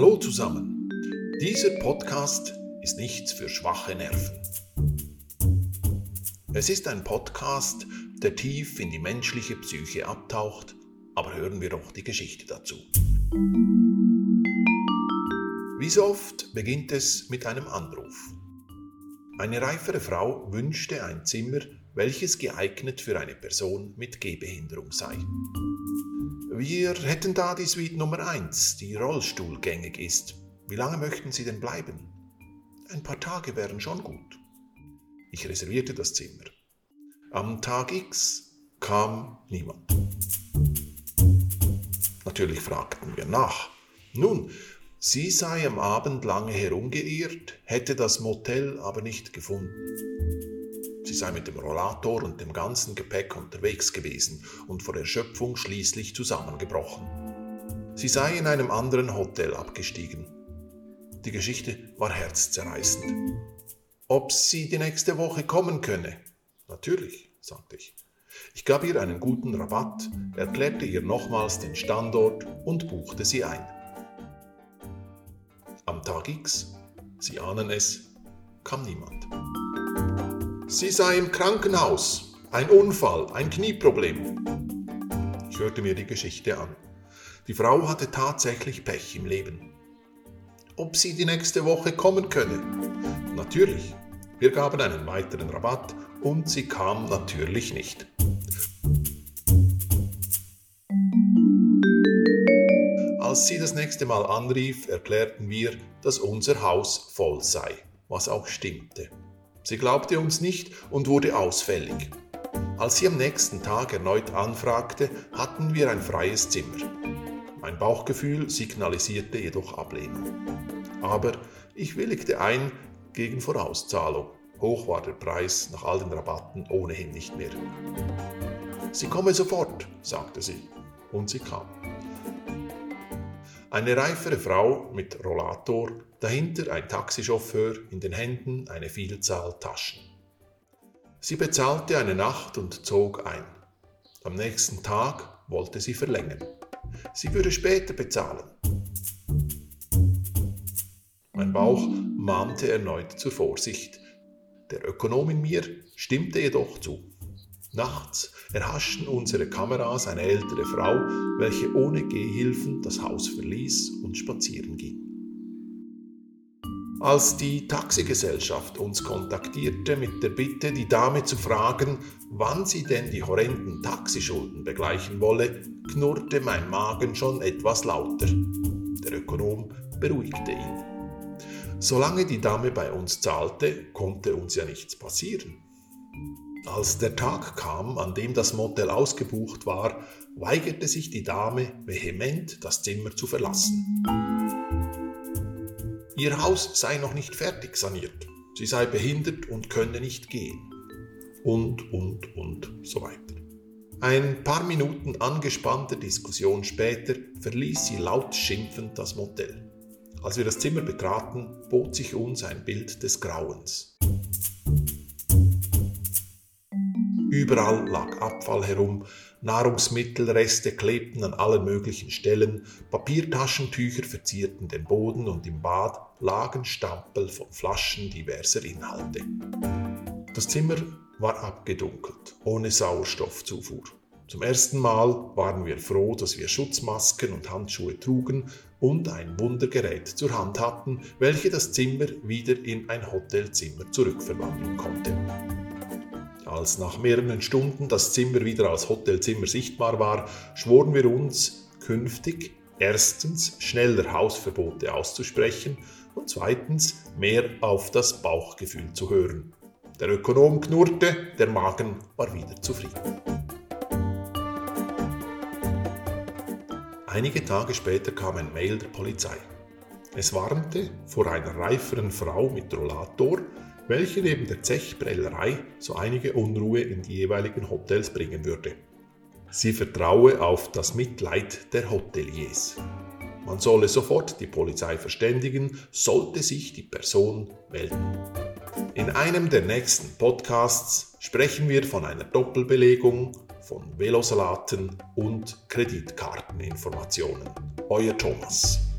Hallo zusammen. Dieser Podcast ist nichts für schwache Nerven. Es ist ein Podcast, der tief in die menschliche Psyche abtaucht, aber hören wir doch die Geschichte dazu. Wie so oft beginnt es mit einem Anruf. Eine reifere Frau wünschte ein Zimmer, welches geeignet für eine Person mit Gehbehinderung sei. Wir hätten da die Suite Nummer 1, die rollstuhlgängig ist. Wie lange möchten Sie denn bleiben? Ein paar Tage wären schon gut. Ich reservierte das Zimmer. Am Tag X kam niemand. Natürlich fragten wir nach. Nun, sie sei am Abend lange herumgeirrt, hätte das Motel aber nicht gefunden. Sie sei mit dem Rollator und dem ganzen Gepäck unterwegs gewesen und vor Erschöpfung schließlich zusammengebrochen. Sie sei in einem anderen Hotel abgestiegen. Die Geschichte war herzzerreißend. Ob sie die nächste Woche kommen könne? Natürlich, sagte ich. Ich gab ihr einen guten Rabatt, erklärte ihr nochmals den Standort und buchte sie ein. Am Tag X, Sie ahnen es, kam niemand. Sie sei im Krankenhaus. Ein Unfall, ein Knieproblem. Ich hörte mir die Geschichte an. Die Frau hatte tatsächlich Pech im Leben. Ob sie die nächste Woche kommen könne? Natürlich. Wir gaben einen weiteren Rabatt und sie kam natürlich nicht. Als sie das nächste Mal anrief, erklärten wir, dass unser Haus voll sei, was auch stimmte. Sie glaubte uns nicht und wurde ausfällig. Als sie am nächsten Tag erneut anfragte, hatten wir ein freies Zimmer. Mein Bauchgefühl signalisierte jedoch Ablehnung. Aber ich willigte ein gegen Vorauszahlung. Hoch war der Preis nach all den Rabatten ohnehin nicht mehr. Sie komme sofort, sagte sie, und sie kam. Eine reifere Frau mit Rollator, dahinter ein Taxichauffeur, in den Händen eine Vielzahl Taschen. Sie bezahlte eine Nacht und zog ein. Am nächsten Tag wollte sie verlängern. Sie würde später bezahlen. Mein Bauch mahnte erneut zur Vorsicht. Der Ökonom in mir stimmte jedoch zu. Nachts erhaschten unsere Kameras eine ältere Frau, welche ohne Gehhilfen das Haus verließ und spazieren ging. Als die Taxigesellschaft uns kontaktierte mit der Bitte, die Dame zu fragen, wann sie denn die horrenden Taxischulden begleichen wolle, knurrte mein Magen schon etwas lauter. Der Ökonom beruhigte ihn. Solange die Dame bei uns zahlte, konnte uns ja nichts passieren. Als der Tag kam, an dem das Motel ausgebucht war, weigerte sich die Dame vehement, das Zimmer zu verlassen. Ihr Haus sei noch nicht fertig saniert, sie sei behindert und könne nicht gehen. Und, und, und so weiter. Ein paar Minuten angespannter Diskussion später verließ sie laut schimpfend das Motel. Als wir das Zimmer betraten, bot sich uns ein Bild des Grauens. Überall lag Abfall herum, Nahrungsmittelreste klebten an allen möglichen Stellen, Papiertaschentücher verzierten den Boden und im Bad lagen Stapel von Flaschen diverser Inhalte. Das Zimmer war abgedunkelt, ohne Sauerstoffzufuhr. Zum ersten Mal waren wir froh, dass wir Schutzmasken und Handschuhe trugen und ein Wundergerät zur Hand hatten, welche das Zimmer wieder in ein Hotelzimmer zurückverwandeln konnte. Als nach mehreren Stunden das Zimmer wieder als Hotelzimmer sichtbar war, schworen wir uns, künftig erstens schneller Hausverbote auszusprechen und zweitens mehr auf das Bauchgefühl zu hören. Der Ökonom knurrte, der Magen war wieder zufrieden. Einige Tage später kam ein Mail der Polizei. Es warnte vor einer reiferen Frau mit Rollator, welche neben der Zechprellerei so einige Unruhe in die jeweiligen Hotels bringen würde. Sie vertraue auf das Mitleid der Hoteliers. Man solle sofort die Polizei verständigen, sollte sich die Person melden. In einem der nächsten Podcasts sprechen wir von einer Doppelbelegung, von Velosalaten und Kreditkarteninformationen. Euer Thomas.